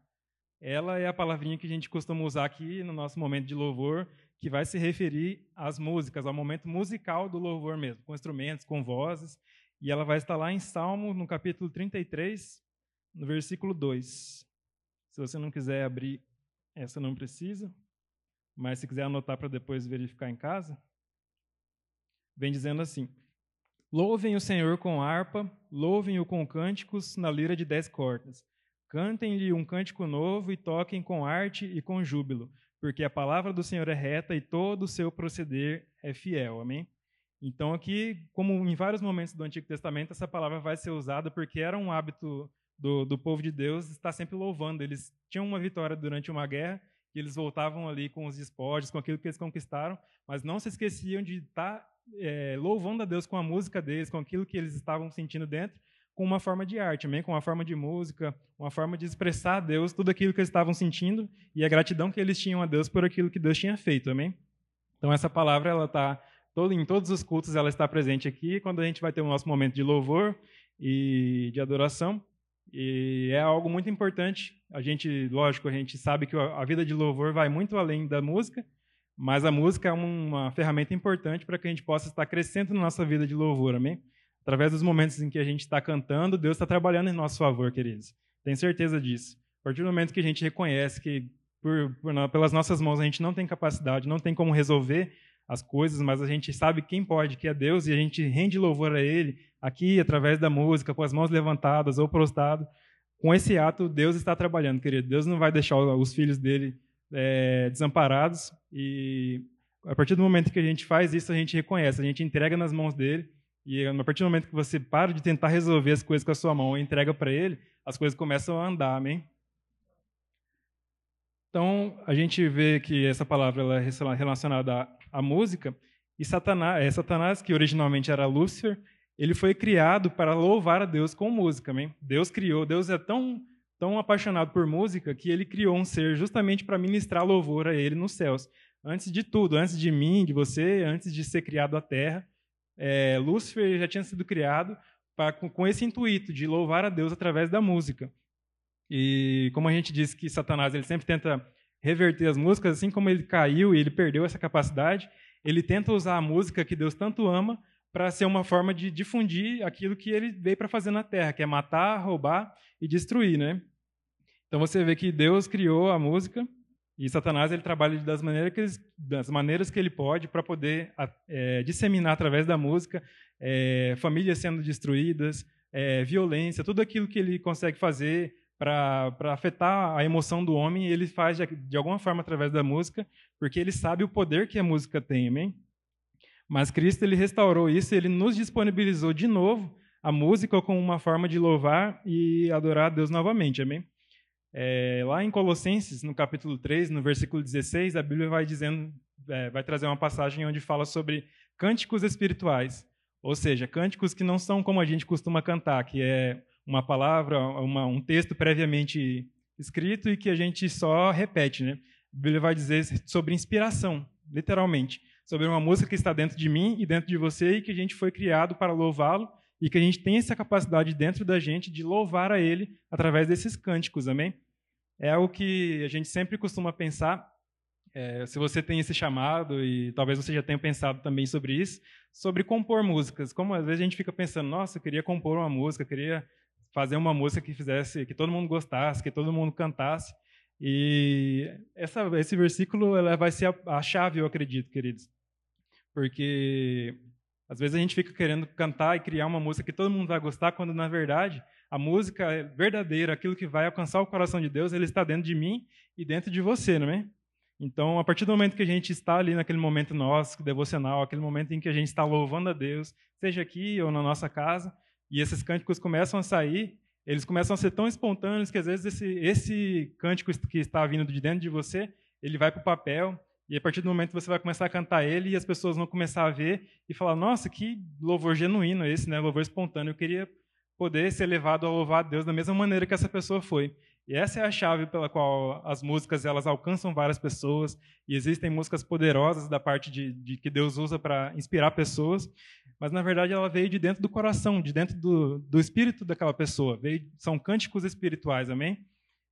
Ela é a palavrinha que a gente costuma usar aqui no nosso momento de louvor, que vai se referir às músicas, ao momento musical do louvor mesmo, com instrumentos, com vozes. E ela vai estar lá em Salmo, no capítulo 33, no versículo 2. Se você não quiser abrir, essa não precisa. Mas se quiser anotar para depois verificar em casa, vem dizendo assim: Louvem o Senhor com harpa, louvem-o com cânticos na lira de dez cordas. Cantem-lhe um cântico novo e toquem com arte e com júbilo, porque a palavra do Senhor é reta e todo o seu proceder é fiel. Amém? Então, aqui, como em vários momentos do Antigo Testamento, essa palavra vai ser usada porque era um hábito do, do povo de Deus estar sempre louvando. Eles tinham uma vitória durante uma guerra e eles voltavam ali com os despojos, com aquilo que eles conquistaram, mas não se esqueciam de estar é, louvando a Deus com a música deles, com aquilo que eles estavam sentindo dentro, com uma forma de arte, também com uma forma de música, uma forma de expressar a Deus tudo aquilo que eles estavam sentindo e a gratidão que eles tinham a Deus por aquilo que Deus tinha feito, amém? Então essa palavra ela está em todos os cultos ela está presente aqui quando a gente vai ter o nosso momento de louvor e de adoração e é algo muito importante. A gente, lógico, a gente sabe que a vida de louvor vai muito além da música mas a música é uma ferramenta importante para que a gente possa estar crescendo na nossa vida de louvor, amém? Através dos momentos em que a gente está cantando, Deus está trabalhando em nosso favor, queridos. Tenho certeza disso. A partir do momento que a gente reconhece que por, por, pelas nossas mãos a gente não tem capacidade, não tem como resolver as coisas, mas a gente sabe quem pode, que é Deus, e a gente rende louvor a Ele aqui através da música, com as mãos levantadas ou prostrado. Com esse ato, Deus está trabalhando, querido. Deus não vai deixar os filhos dele é, desamparados e a partir do momento que a gente faz isso, a gente reconhece, a gente entrega nas mãos dele e a partir do momento que você para de tentar resolver as coisas com a sua mão e entrega para ele, as coisas começam a andar, amém? Então, a gente vê que essa palavra ela é relacionada à música, e Satanás, é, Satanás, que originalmente era Lúcifer, ele foi criado para louvar a Deus com música. Amém? Deus criou, Deus é tão, tão apaixonado por música que ele criou um ser justamente para ministrar louvor a ele nos céus. Antes de tudo, antes de mim, de você, antes de ser criado a terra, é, Lúcifer já tinha sido criado pra, com, com esse intuito de louvar a Deus através da música. E como a gente disse que Satanás ele sempre tenta reverter as músicas, assim como ele caiu e ele perdeu essa capacidade, ele tenta usar a música que Deus tanto ama para ser uma forma de difundir aquilo que ele veio para fazer na Terra, que é matar, roubar e destruir, né? Então você vê que Deus criou a música e Satanás ele trabalha das maneiras que ele, das maneiras que ele pode para poder é, disseminar através da música é, famílias sendo destruídas, é, violência, tudo aquilo que ele consegue fazer para afetar a emoção do homem, ele faz de, de, alguma forma através da música, porque ele sabe o poder que a música tem, amém? Mas Cristo ele restaurou isso, ele nos disponibilizou de novo a música como uma forma de louvar e adorar a Deus novamente, amém? É, lá em Colossenses, no capítulo 3, no versículo 16, a Bíblia vai dizendo, é, vai trazer uma passagem onde fala sobre cânticos espirituais, ou seja, cânticos que não são como a gente costuma cantar, que é uma palavra, uma, um texto previamente escrito e que a gente só repete. Né? A Bíblia vai dizer sobre inspiração, literalmente, sobre uma música que está dentro de mim e dentro de você e que a gente foi criado para louvá-lo e que a gente tem essa capacidade dentro da gente de louvar a Ele através desses cânticos, amém? É algo que a gente sempre costuma pensar. É, se você tem esse chamado e talvez você já tenha pensado também sobre isso, sobre compor músicas. Como às vezes a gente fica pensando, nossa, eu queria compor uma música, queria fazer uma música que fizesse, que todo mundo gostasse, que todo mundo cantasse. E essa, esse versículo ela vai ser a, a chave, eu acredito, queridos. Porque às vezes a gente fica querendo cantar e criar uma música que todo mundo vai gostar, quando na verdade a música é verdadeira, aquilo que vai alcançar o coração de Deus, ele está dentro de mim e dentro de você, não é? Então, a partir do momento que a gente está ali naquele momento nosso, devocional, aquele momento em que a gente está louvando a Deus, seja aqui ou na nossa casa, e esses cânticos começam a sair, eles começam a ser tão espontâneos que às vezes esse, esse cântico que está vindo de dentro de você, ele vai para o papel, e a partir do momento você vai começar a cantar ele e as pessoas vão começar a ver e falar: nossa, que louvor genuíno esse, né? Louvor espontâneo. Eu queria poder ser levado a louvar a Deus da mesma maneira que essa pessoa foi. E essa é a chave pela qual as músicas elas alcançam várias pessoas e existem músicas poderosas da parte de, de que Deus usa para inspirar pessoas, mas na verdade ela veio de dentro do coração, de dentro do, do espírito daquela pessoa. Veio, são cânticos espirituais, amém?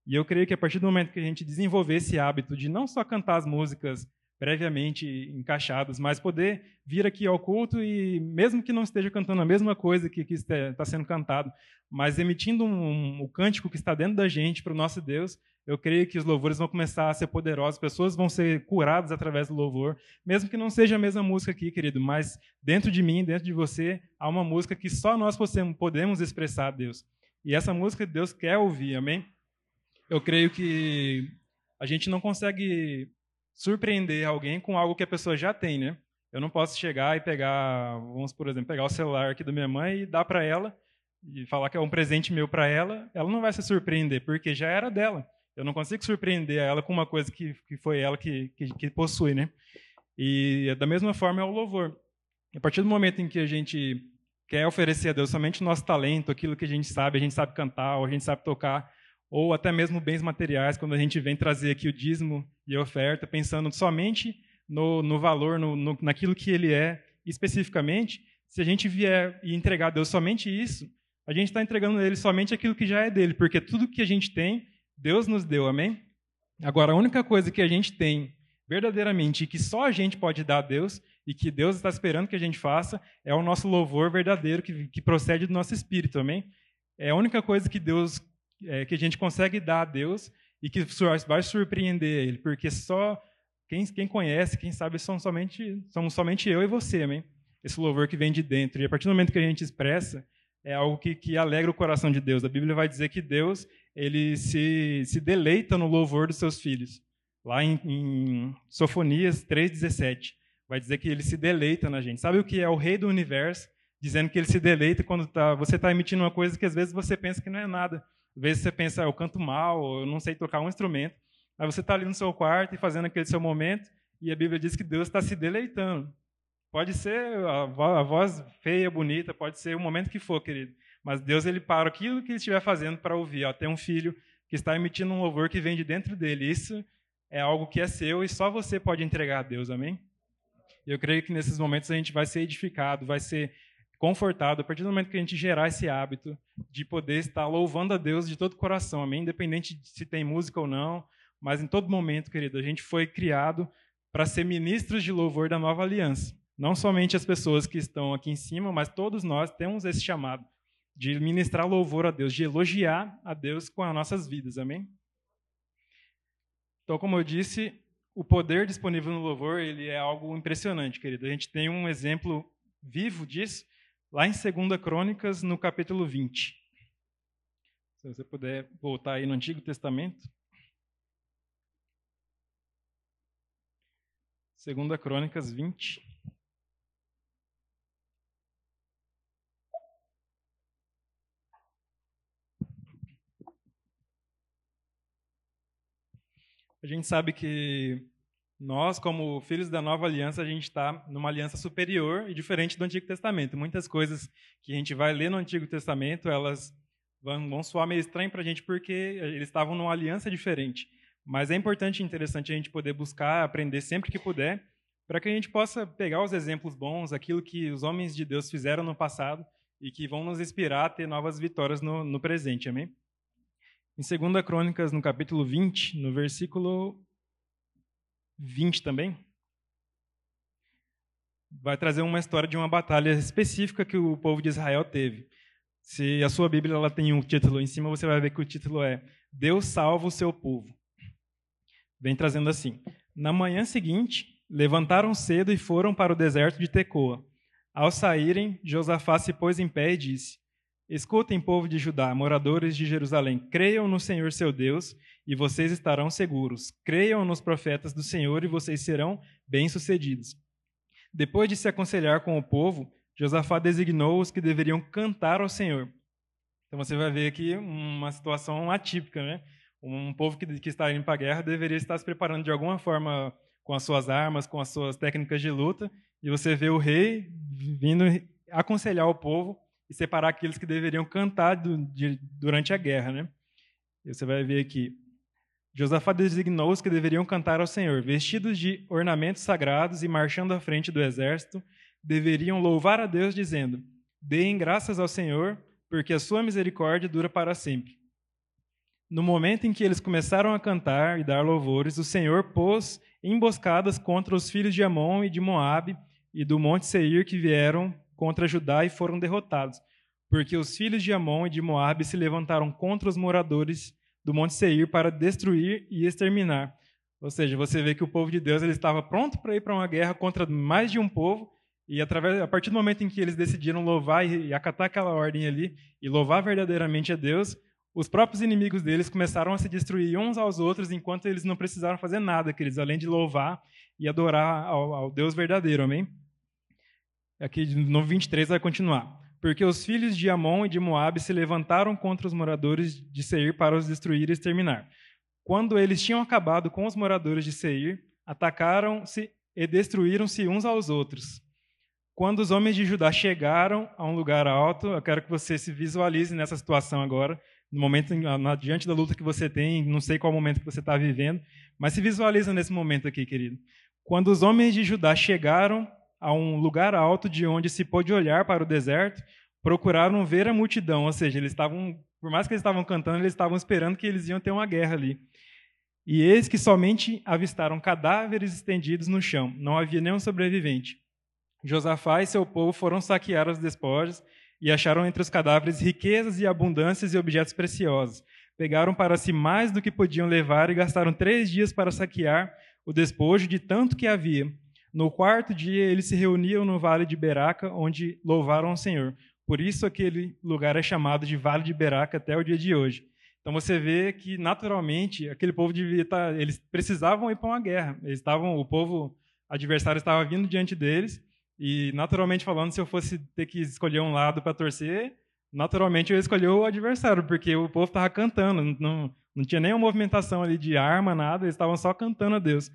E eu creio que a partir do momento que a gente desenvolver esse hábito de não só cantar as músicas previamente encaixadas, mas poder vir aqui ao culto e, mesmo que não esteja cantando a mesma coisa que, que está sendo cantado, mas emitindo um, um, o cântico que está dentro da gente para o nosso Deus, eu creio que os louvores vão começar a ser poderosos, pessoas vão ser curadas através do louvor, mesmo que não seja a mesma música aqui, querido, mas dentro de mim, dentro de você, há uma música que só nós podemos expressar a Deus. E essa música Deus quer ouvir, amém? Eu creio que a gente não consegue surpreender alguém com algo que a pessoa já tem, né? Eu não posso chegar e pegar, vamos por exemplo, pegar o celular aqui da minha mãe e dar para ela e falar que é um presente meu para ela, ela não vai se surpreender, porque já era dela. Eu não consigo surpreender ela com uma coisa que, que foi ela que, que, que possui, né? E da mesma forma é o louvor. A partir do momento em que a gente quer oferecer a Deus somente o nosso talento, aquilo que a gente sabe, a gente sabe cantar, ou a gente sabe tocar, ou até mesmo bens materiais, quando a gente vem trazer aqui o dízimo e a oferta, pensando somente no, no valor, no, no, naquilo que ele é especificamente, se a gente vier e entregar a Deus somente isso, a gente está entregando a Ele somente aquilo que já é dele, porque tudo que a gente tem, Deus nos deu, amém? Agora, a única coisa que a gente tem verdadeiramente e que só a gente pode dar a Deus e que Deus está esperando que a gente faça é o nosso louvor verdadeiro que, que procede do nosso espírito, amém? É a única coisa que Deus é, que a gente consegue dar a Deus e que vai surpreender Ele, porque só quem, quem conhece, quem sabe, são somente, somos somente eu e você, amém? Esse louvor que vem de dentro. E a partir do momento que a gente expressa, é algo que, que alegra o coração de Deus. A Bíblia vai dizer que Deus ele se, se deleita no louvor dos seus filhos. Lá em, em Sofonias 3,17, vai dizer que ele se deleita na gente. Sabe o que é o rei do universo? Dizendo que ele se deleita quando tá, você está emitindo uma coisa que às vezes você pensa que não é nada. Às vezes você pensa, ah, eu canto mal, eu não sei tocar um instrumento. Mas você está ali no seu quarto e fazendo aquele seu momento, e a Bíblia diz que Deus está se deleitando. Pode ser a voz feia, bonita, pode ser o momento que for, querido. Mas Deus ele para aquilo que ele estiver fazendo para ouvir. Ó, tem um filho que está emitindo um louvor que vem de dentro dele. Isso é algo que é seu e só você pode entregar a Deus, amém? Eu creio que nesses momentos a gente vai ser edificado, vai ser confortado a partir do momento que a gente gerar esse hábito de poder estar louvando a Deus de todo o coração, amém? Independente de se tem música ou não, mas em todo momento, querido, a gente foi criado para ser ministros de louvor da nova aliança. Não somente as pessoas que estão aqui em cima, mas todos nós temos esse chamado de ministrar louvor a Deus, de elogiar a Deus com as nossas vidas, amém? Então, como eu disse, o poder disponível no louvor ele é algo impressionante, querido. A gente tem um exemplo vivo disso lá em 2 Crônicas, no capítulo 20. Se você puder voltar aí no Antigo Testamento. 2 Crônicas 20. A gente sabe que nós, como filhos da nova aliança, a gente está numa aliança superior e diferente do Antigo Testamento. Muitas coisas que a gente vai ler no Antigo Testamento, elas vão, vão soar meio estranho para a gente porque eles estavam numa aliança diferente. Mas é importante e interessante a gente poder buscar, aprender sempre que puder, para que a gente possa pegar os exemplos bons, aquilo que os homens de Deus fizeram no passado e que vão nos inspirar a ter novas vitórias no, no presente. Amém? Em 2 Crônicas, no capítulo 20, no versículo 20 também, vai trazer uma história de uma batalha específica que o povo de Israel teve. Se a sua Bíblia ela tem um título em cima, você vai ver que o título é Deus salva o seu povo. Vem trazendo assim: Na manhã seguinte, levantaram cedo e foram para o deserto de Tecoa. Ao saírem, Josafá se pôs em pé e disse: Escutem, povo de Judá, moradores de Jerusalém, creiam no Senhor seu Deus e vocês estarão seguros. Creiam nos profetas do Senhor e vocês serão bem-sucedidos. Depois de se aconselhar com o povo, Josafá designou os que deveriam cantar ao Senhor. Então você vai ver aqui uma situação atípica, né? Um povo que, que está indo para a guerra deveria estar se preparando de alguma forma com as suas armas, com as suas técnicas de luta, e você vê o rei vindo aconselhar o povo separar aqueles que deveriam cantar do, de, durante a guerra. Né? E você vai ver aqui. Josafá designou os que deveriam cantar ao Senhor, vestidos de ornamentos sagrados e marchando à frente do exército, deveriam louvar a Deus, dizendo: Deem graças ao Senhor, porque a sua misericórdia dura para sempre. No momento em que eles começaram a cantar e dar louvores, o Senhor pôs emboscadas contra os filhos de Amon e de Moabe e do monte Seir que vieram contra Judá e foram derrotados, porque os filhos de Amon e de Moabe se levantaram contra os moradores do Monte Seir para destruir e exterminar. Ou seja, você vê que o povo de Deus ele estava pronto para ir para uma guerra contra mais de um povo, e através, a partir do momento em que eles decidiram louvar e, e acatar aquela ordem ali, e louvar verdadeiramente a Deus, os próprios inimigos deles começaram a se destruir uns aos outros, enquanto eles não precisaram fazer nada, queridos, além de louvar e adorar ao, ao Deus verdadeiro, amém? Aqui no 23 vai continuar. Porque os filhos de Amon e de Moabe se levantaram contra os moradores de Seir para os destruir e exterminar. Quando eles tinham acabado com os moradores de Seir, atacaram-se e destruíram-se uns aos outros. Quando os homens de Judá chegaram a um lugar alto, eu quero que você se visualize nessa situação agora, no momento diante da luta que você tem, não sei qual momento que você está vivendo, mas se visualiza nesse momento aqui, querido. Quando os homens de Judá chegaram a um lugar alto de onde se pôde olhar para o deserto, procuraram ver a multidão, ou seja, eles estavam, por mais que eles estavam cantando, eles estavam esperando que eles iam ter uma guerra ali. E eis que somente avistaram cadáveres estendidos no chão, não havia nenhum sobrevivente. Josafá e seu povo foram saquear os despojos e acharam entre os cadáveres riquezas e abundâncias e objetos preciosos, pegaram para si mais do que podiam levar e gastaram três dias para saquear o despojo de tanto que havia. No quarto dia, eles se reuniam no vale de Beraca, onde louvaram o Senhor. Por isso, aquele lugar é chamado de Vale de Beraca até o dia de hoje. Então, você vê que, naturalmente, aquele povo devia estar. Tá, eles precisavam ir para uma guerra. Eles estavam, o povo adversário estava vindo diante deles. E, naturalmente falando, se eu fosse ter que escolher um lado para torcer, naturalmente eu escolhi o adversário, porque o povo estava cantando, não, não tinha nenhuma movimentação ali de arma, nada, eles estavam só cantando a Deus.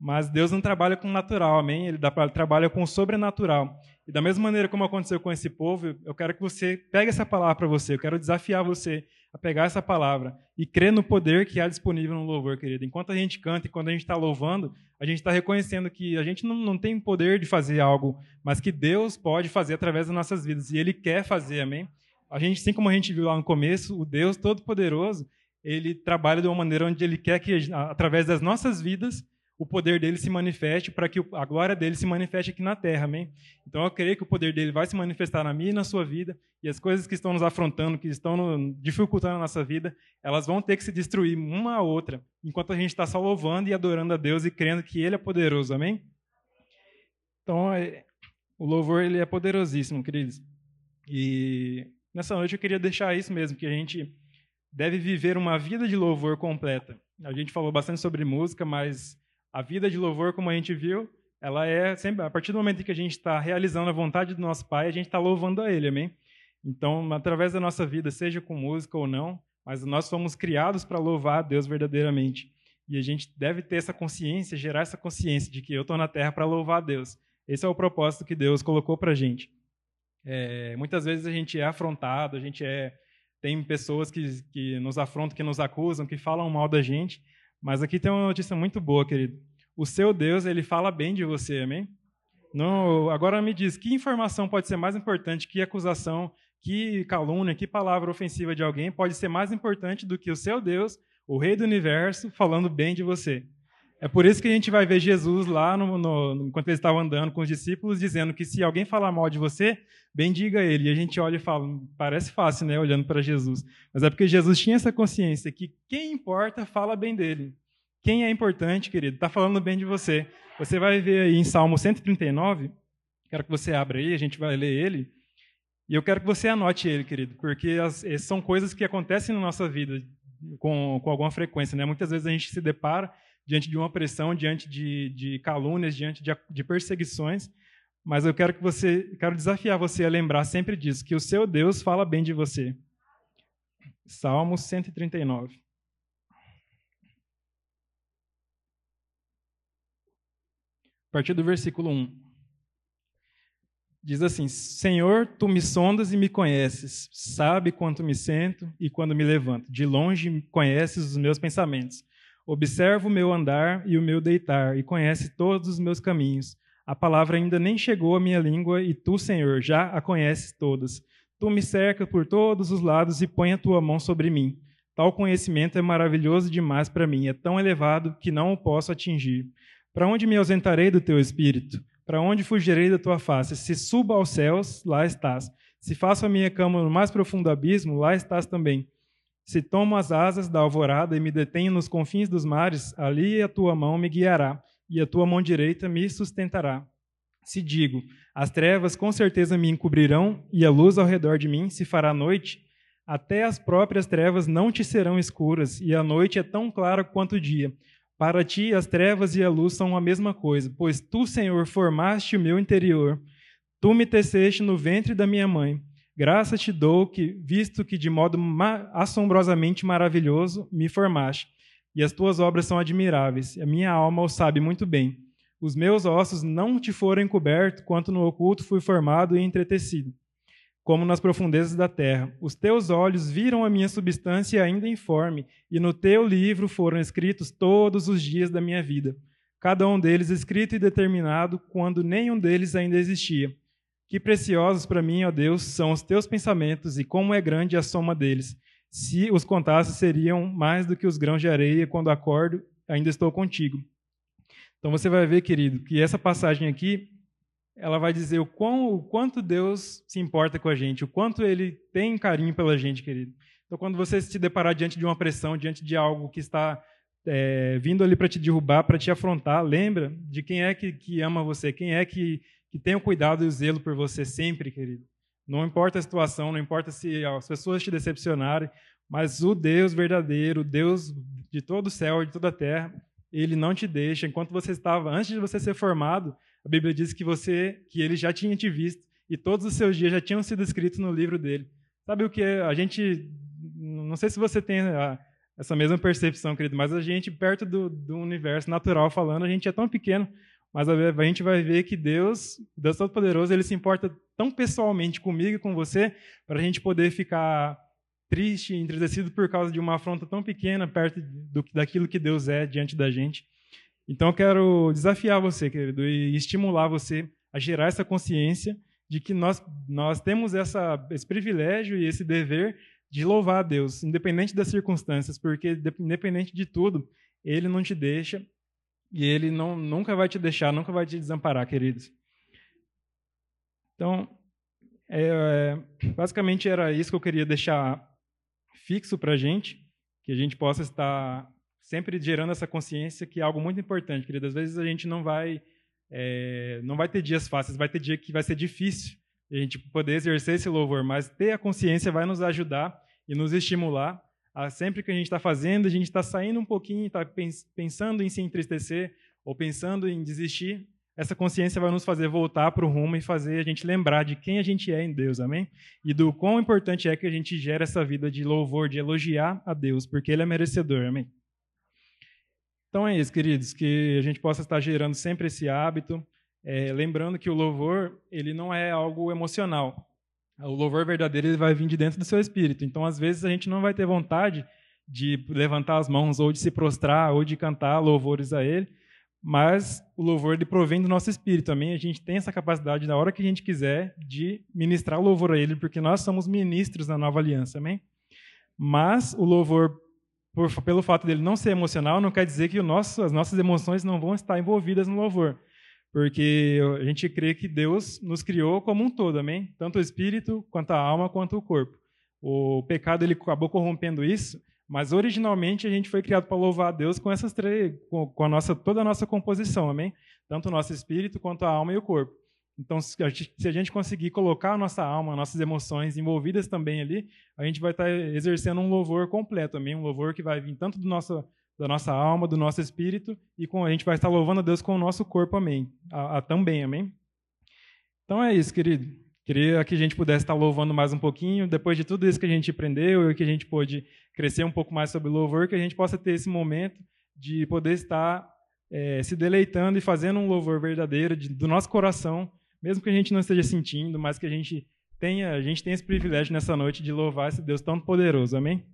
Mas Deus não trabalha com o natural, amém? Ele trabalha com o sobrenatural. E da mesma maneira como aconteceu com esse povo, eu quero que você pegue essa palavra para você, eu quero desafiar você a pegar essa palavra e crer no poder que há disponível no louvor, querido. Enquanto a gente canta e quando a gente está louvando, a gente está reconhecendo que a gente não, não tem poder de fazer algo, mas que Deus pode fazer através das nossas vidas. E Ele quer fazer, amém? A gente, assim como a gente viu lá no começo, o Deus Todo-Poderoso, ele trabalha de uma maneira onde ele quer que, através das nossas vidas, o poder dele se manifeste, para que a glória dele se manifeste aqui na terra, amém? Então eu creio que o poder dele vai se manifestar na minha e na sua vida, e as coisas que estão nos afrontando, que estão dificultando a nossa vida, elas vão ter que se destruir uma a outra, enquanto a gente está só louvando e adorando a Deus e crendo que ele é poderoso, amém? Então, é, o louvor ele é poderosíssimo, queridos. E Nessa noite eu queria deixar isso mesmo, que a gente deve viver uma vida de louvor completa. A gente falou bastante sobre música, mas a vida de louvor, como a gente viu, ela é sempre, a partir do momento que a gente está realizando a vontade do nosso Pai, a gente está louvando a Ele, amém? Então, através da nossa vida, seja com música ou não, mas nós fomos criados para louvar a Deus verdadeiramente. E a gente deve ter essa consciência, gerar essa consciência de que eu estou na terra para louvar a Deus. Esse é o propósito que Deus colocou para a gente. É, muitas vezes a gente é afrontado, a gente é tem pessoas que, que nos afrontam, que nos acusam, que falam mal da gente, mas aqui tem uma notícia muito boa, querido. O seu Deus, ele fala bem de você, amém? Não, agora me diz, que informação pode ser mais importante, que acusação, que calúnia, que palavra ofensiva de alguém pode ser mais importante do que o seu Deus, o Rei do Universo, falando bem de você? É por isso que a gente vai ver Jesus lá, no, no, enquanto ele estava andando com os discípulos, dizendo que se alguém falar mal de você, bendiga ele. E a gente olha e fala, parece fácil, né, olhando para Jesus. Mas é porque Jesus tinha essa consciência que quem importa fala bem dele. Quem é importante, querido, está falando bem de você. Você vai ver aí em Salmo 139, quero que você abra aí, a gente vai ler ele. E eu quero que você anote ele, querido, porque as, são coisas que acontecem na nossa vida com, com alguma frequência. Né? Muitas vezes a gente se depara diante de uma pressão, diante de, de calúnias, diante de, de perseguições. Mas eu quero que você, quero desafiar você a lembrar sempre disso, que o seu Deus fala bem de você. Salmo 139. A partir do versículo 1. Diz assim: Senhor, tu me sondas e me conheces, sabe quanto me sento e quando me levanto. De longe conheces os meus pensamentos. Observa o meu andar e o meu deitar, e conhece todos os meus caminhos. A palavra ainda nem chegou à minha língua, e tu, Senhor, já a conheces todas. Tu me cercas por todos os lados e põe a tua mão sobre mim. Tal conhecimento é maravilhoso demais para mim, é tão elevado que não o posso atingir. Para onde me ausentarei do teu espírito? Para onde fugirei da tua face? Se suba aos céus, lá estás. Se faço a minha cama no mais profundo abismo, lá estás também. Se tomo as asas da alvorada e me detenho nos confins dos mares, ali a tua mão me guiará, e a tua mão direita me sustentará. Se digo, as trevas com certeza me encobrirão, e a luz ao redor de mim se fará noite, até as próprias trevas não te serão escuras, e a noite é tão clara quanto o dia. Para ti, as trevas e a luz são a mesma coisa, pois tu, Senhor, formaste o meu interior. Tu me teceste no ventre da minha mãe. Graça te dou, que, visto que de modo ma assombrosamente maravilhoso me formaste, e as tuas obras são admiráveis. A minha alma o sabe muito bem. Os meus ossos não te foram encobertos, quanto no oculto fui formado e entretecido, como nas profundezas da terra. Os teus olhos viram a minha substância ainda informe, e no teu livro foram escritos todos os dias da minha vida, cada um deles escrito e determinado, quando nenhum deles ainda existia que preciosos para mim, ó Deus, são os teus pensamentos e como é grande a soma deles. Se os contasse, seriam mais do que os grãos de areia. Quando acordo, ainda estou contigo. Então você vai ver, querido, que essa passagem aqui, ela vai dizer o, quão, o quanto Deus se importa com a gente, o quanto Ele tem carinho pela gente, querido. Então, quando você se deparar diante de uma pressão, diante de algo que está é, vindo ali para te derrubar, para te afrontar, lembra de quem é que, que ama você, quem é que, que o cuidado e zelo por você sempre, querido. Não importa a situação, não importa se as pessoas te decepcionarem, mas o Deus verdadeiro, o Deus de todo o céu e de toda a terra, ele não te deixa. Enquanto você estava, antes de você ser formado, a Bíblia diz que você, que ele já tinha te visto e todos os seus dias já tinham sido escritos no livro dele. Sabe o que a gente, não sei se você tem a, essa mesma percepção, querido, mas a gente perto do, do universo natural falando, a gente é tão pequeno mas a gente vai ver que Deus, Deus Todo-Poderoso, ele se importa tão pessoalmente comigo e com você, para a gente poder ficar triste, entristecido por causa de uma afronta tão pequena perto do, daquilo que Deus é diante da gente. Então eu quero desafiar você, querido, e estimular você a gerar essa consciência de que nós, nós temos essa, esse privilégio e esse dever de louvar a Deus, independente das circunstâncias, porque independente de tudo, Ele não te deixa e ele não, nunca vai te deixar, nunca vai te desamparar, queridos. Então, é, basicamente era isso que eu queria deixar fixo para a gente, que a gente possa estar sempre gerando essa consciência que é algo muito importante, querido. Às vezes a gente não vai, é, não vai ter dias fáceis, vai ter dia que vai ser difícil a gente poder exercer esse louvor, mas ter a consciência vai nos ajudar e nos estimular sempre que a gente está fazendo, a gente está saindo um pouquinho, está pensando em se entristecer ou pensando em desistir, essa consciência vai nos fazer voltar para o rumo e fazer a gente lembrar de quem a gente é em Deus, amém? E do quão importante é que a gente gere essa vida de louvor, de elogiar a Deus, porque Ele é merecedor, amém? Então é isso, queridos, que a gente possa estar gerando sempre esse hábito, é, lembrando que o louvor ele não é algo emocional, o louvor verdadeiro ele vai vir de dentro do seu espírito. Então, às vezes, a gente não vai ter vontade de levantar as mãos ou de se prostrar ou de cantar louvores a Ele, mas o louvor ele provém do nosso espírito também. A gente tem essa capacidade, na hora que a gente quiser, de ministrar louvor a Ele, porque nós somos ministros da nova aliança, amém? Mas o louvor, por, pelo fato dele não ser emocional, não quer dizer que nosso, as nossas emoções não vão estar envolvidas no louvor porque a gente crê que Deus nos criou como um todo, amém? Tanto o espírito, quanto a alma, quanto o corpo. O pecado ele acabou corrompendo isso, mas originalmente a gente foi criado para louvar a Deus com essas três, com a nossa toda a nossa composição, amém? Tanto o nosso espírito quanto a alma e o corpo. Então, se a gente, conseguir colocar a nossa alma, nossas emoções envolvidas também ali, a gente vai estar exercendo um louvor completo, amém? Um louvor que vai vir tanto do nosso da nossa alma, do nosso espírito, e com, a gente vai estar louvando a Deus com o nosso corpo, amém. A, a, também, amém? Então é isso, querido. Queria que a gente pudesse estar louvando mais um pouquinho, depois de tudo isso que a gente aprendeu e que a gente pôde crescer um pouco mais sobre louvor, que a gente possa ter esse momento de poder estar é, se deleitando e fazendo um louvor verdadeiro de, do nosso coração, mesmo que a gente não esteja sentindo, mas que a gente tenha, a gente tenha esse privilégio nessa noite de louvar esse Deus tão poderoso, amém?